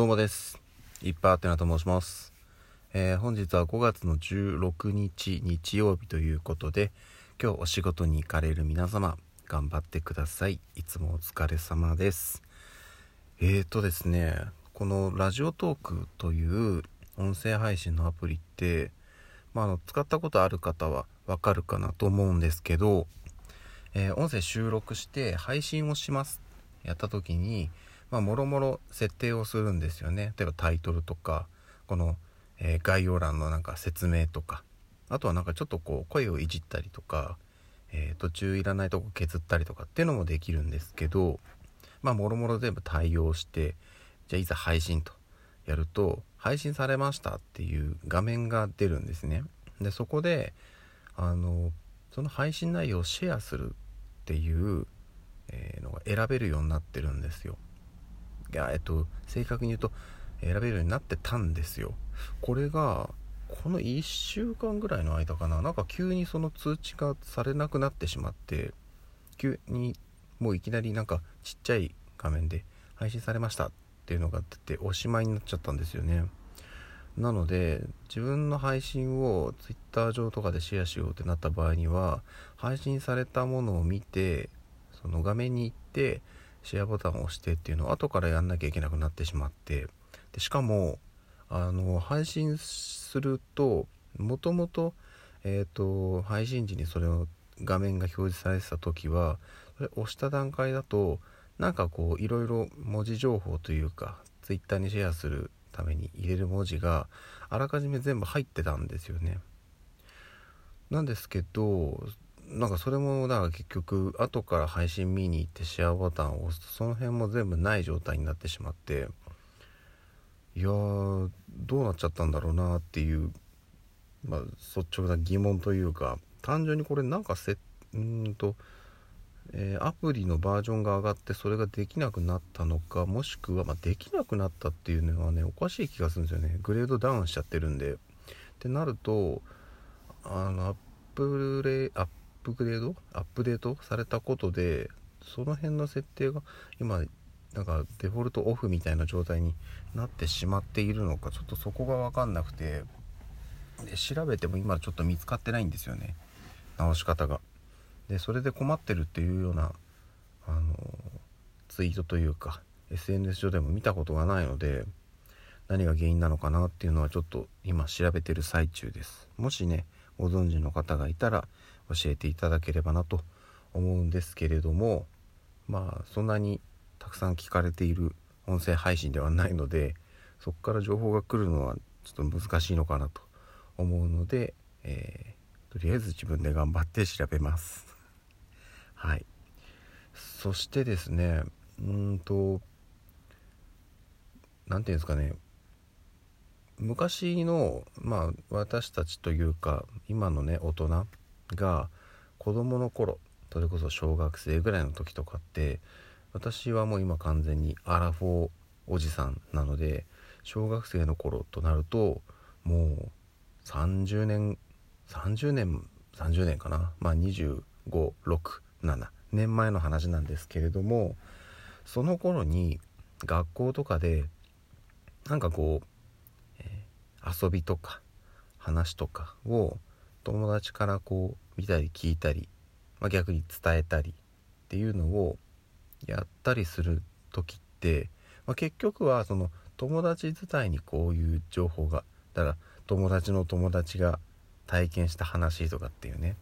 どうもです。いっぱいあってなと申します。えー本日は5月の16日日曜日ということで、今日お仕事に行かれる皆様、頑張ってください。いつもお疲れ様です。えーとですね、このラジオトークという音声配信のアプリって、まあ、あの使ったことある方はわかるかなと思うんですけど、えー音声収録して配信をしますやった時にまあもろもろ設定をするんですよね。例えばタイトルとかこの、えー概要欄のなんか説明とか。あとはなんかちょっとこう声をいじったりとか、えー途中いらないとこ削ったりとかっていうのもできるんですけどまあもろもろ全部対応してじゃあいざ配信とやると配信されましたっていう画面が出るんですね。でそこであのその配信内容をシェアするっていう、えのが選べるようになってるんですよ。いやえっと正確に言うと選べるようになってたんですよ。これがこの1週間ぐらいの間かな。なんか急にその通知がされなくなってしまって急にもういきなりなんかちっちゃい画面で配信されましたっていうのが出ておしまいになっちゃったんですよね。なので自分の配信を Twitter 上とかでシェアしようってなった場合には配信されたものを見てその画面に行ってシェアボタンを押してっていうのを後からやんなきゃいけなくなってしまってでしかもあの配信するともともと,、えー、と配信時にそれを画面が表示されてた時はそれ押した段階だとなんかこういろいろ文字情報というか Twitter にシェアするために入れる文字があらかじめ全部入ってたんですよね。なんですけどなんかそれもだから結局後から配信見に行ってシェアボタンを押すとその辺も全部ない状態になってしまっていやどうなっちゃったんだろうなっていう、まあ、率直な疑問というか単純にこれなんかせうんと、えーアプリのバージョンが上がってそれができなくなったのかもしくは、まあ、できなくなったっていうのはねおかしい気がするんですよね。グレードダウンしちゃってるんで。ってなるとあのアップレアッップグレードアップデートされたことでその辺の設定が今なんかデフォルトオフみたいな状態になってしまっているのかちょっとそこが分かんなくてで調べても今ちょっと見つかってないんですよね。直し方が。でそれで困ってるっていうようなあのツイートというか SNS 上でも見たことがないので何が原因なのかなっていうのはちょっと今調べてる最中です。もしねご存知の方がいたら教えていただければなと思うんですけれどもまあそんなにたくさん聞かれている音声配信ではないのでそこから情報が来るのはちょっと難しいのかなと思うので、えーとりあえず自分で頑張って調べます。はい。そしてですねうんと何ていうんですかね。昔のまあ私たちというか今のね大人が子供の頃それこそ小学生ぐらいの時とかって私はもう今完全にアラフォーおじさんなので小学生の頃となるともう30年30年30年かな？まあ2567年前の話なんですけれどもその頃に学校とかでなんかこう、えー遊びとか話とかを友達からこう見たり聞いたり、まあ、逆に伝えたりっていうのをやったりする時って、まあ、結局はその友達伝いにこういう情報がだから友達の友達が体験した話とかっていうね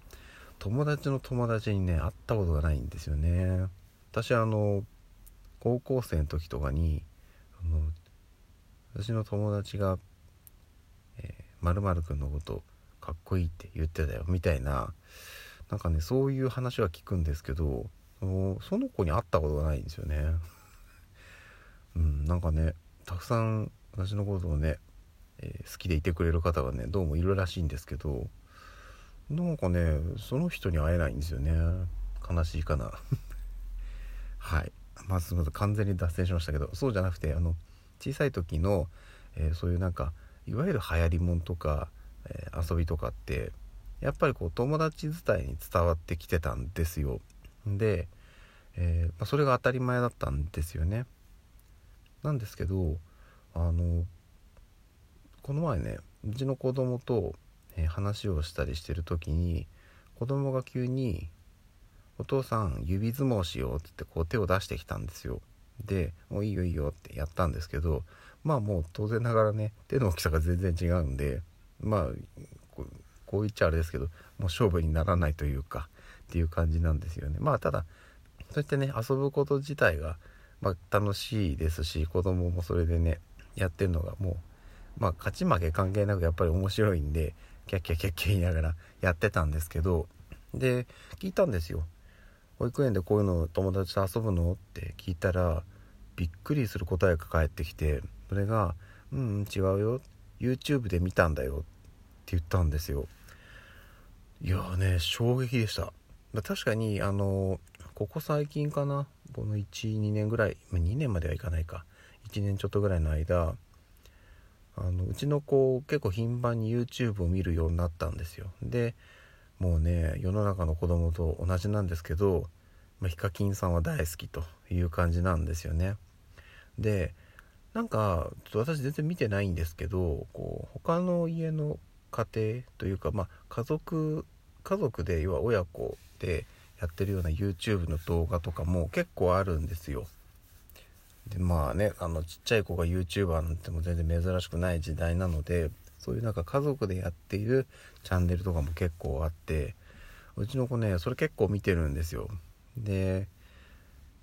友達の友達にね会ったことがないんですよね。私あの高校生の時とかにあの私の友達がまるまるくんのことかっこいいって言ってたよみたいな。なんかねそういう話は聞くんですけどその子に会ったことがないんですよね。うんなんかねたくさん私のことをね、えー好きでいてくれる方がねどうもいるらしいんですけどなんかねその人に会えないんですよね。悲しいかな。はい。まずまず完全に脱線しましたけどそうじゃなくてあの小さい時の、えーそういうなんかいわゆる流行りもんとか、遊びとかってやっぱりこう友達伝いに伝わってきてたんですよで、えーまあ、それが当たり前だったんですよねなんですけどあのこの前ねうちの子供と、え、話をしたりしてる時に子供が急に「お父さん指相撲しよう」って言ってこう手を出してきたんですよ。で「もういいよいいよ」ってやったんですけどまあもう当然ながらね手の大きさが全然違うんでまあこう言っちゃあれですけどもう勝負にならないというかっていう感じなんですよね。まあただそうやってね遊ぶこと自体が、まあ、楽しいですし子供もそれでねやってるのがもうまあ勝ち負け関係なくやっぱり面白いんでキャッキャキャッキャ言いながらやってたんですけどで聞いたんですよ。保育園でこういうの友達と遊ぶの？って聞いたらびっくりする答えが返ってきてそれが「うんうん違うよ。YouTube で見たんだよ」って言ったんですよ。いやね衝撃でした。確かにあのここ最近かなこの12年ぐらい2年まではいかないか。1年ちょっとぐらいの間あのうちの子結構頻繁に YouTube を見るようになったんですよ。でもうね世の中の子供と同じなんですけど、まあ、ヒカキンさんは大好きという感じなんですよね。でなんかちょっと私全然見てないんですけどこう他の家の家庭というか、まあ、家族家族で要は親子でやってるような YouTube の動画とかも結構あるんですよ。でまあねあのちっちゃい子が YouTuber なんても全然珍しくない時代なのでそういうなんか家族でやっているチャンネルとかも結構あってうちの子ねそれ結構見てるんですよ。で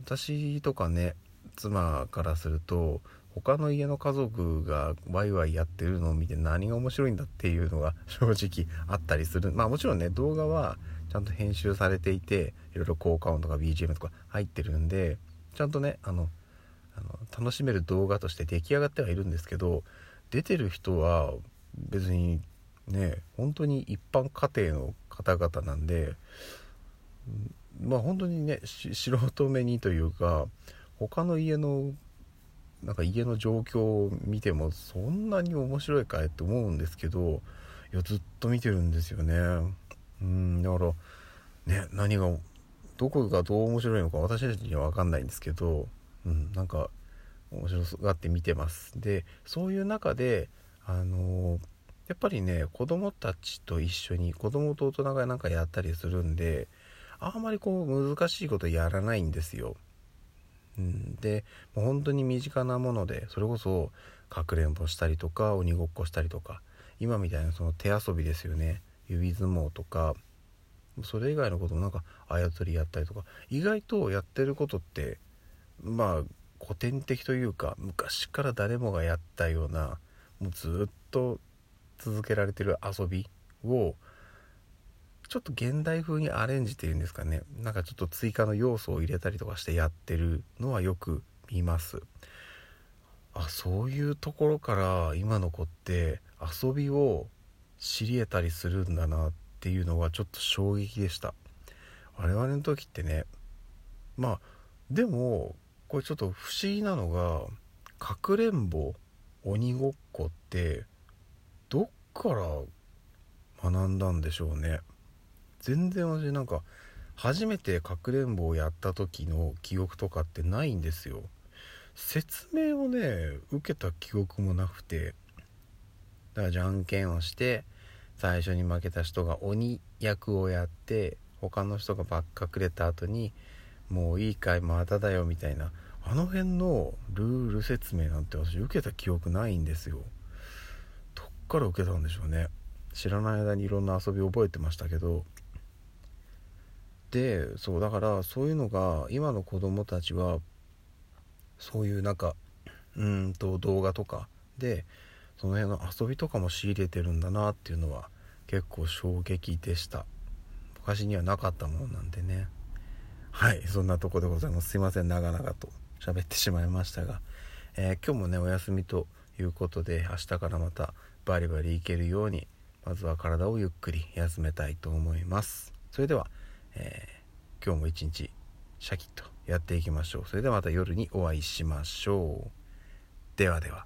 私とかね妻からすると他の家の家族がワイワイやってるのを見て何が面白いんだっていうのが 正直あったりする。まあもちろんね動画はちゃんと編集されていていろいろ効果音とか BGM とか入ってるんでちゃんとねあのあの楽しめる動画として出来上がってはいるんですけど出てる人は別にね本当に一般家庭の方々なんでまあ本当にね 素人目にというか他の家のなんか家の状況を見てもそんなに面白いかいって思うんですけどいやずっと見てるんですよねうんだからね何がどこがどう面白いのか私たちには分かんないんですけどうん、なんか面白がって見てますでそういう中であのやっぱりね子供たちと一緒に子供と大人がなんかやったりするんであんまりこう難しいことやらないんですよ。うん、でもう本当に身近なものでそれこそかくれんぼしたりとか鬼ごっこしたりとか今みたいなその手遊びですよね。指相撲とかそれ以外のこともなんかあやつりやったりとか意外とやってることってまあ古典的というか昔から誰もがやったようなもうずっと続けられてる遊びをちょっと現代風にアレンジっていうんですかね。なんかちょっと追加の要素を入れたりとかしてやってるのはよく見ます。あそういうところから今の子って遊びを知り得たりするんだなっていうのはちょっと衝撃でした。我々の時ってねまあでもこれちょっと不思議なのがかくれんぼ鬼ごっこってどっから学んだんでしょうね。全然私なんか初めてかくれんぼをやった時の記憶とかってないんですよ。説明をね受けた記憶もなくて。だからじゃんけんをして最初に負けた人が鬼役をやって他の人がばっかくれた後にもういいかいまただよみたいな。あの辺のルール説明なんて私受けた記憶ないんですよ。どっから受けたんでしょうね。知らない間にいろんな遊び覚えてましたけど。でそうだからそういうのが今の子供たちはそういうなんかうんと動画とかでその辺の遊びとかも仕入れてるんだなっていうのは結構衝撃でした。昔にはなかったものなんでね。はいそんなとこでございます。すいません長々と喋ってしまいましたが、えー、今日もねお休みということで明日からまたバリバリいけるようにまずは体をゆっくり休めたいと思います。それでは、えー、今日も一日シャキッとやっていきましょう。それではまた夜にお会いしましょう。ではでは。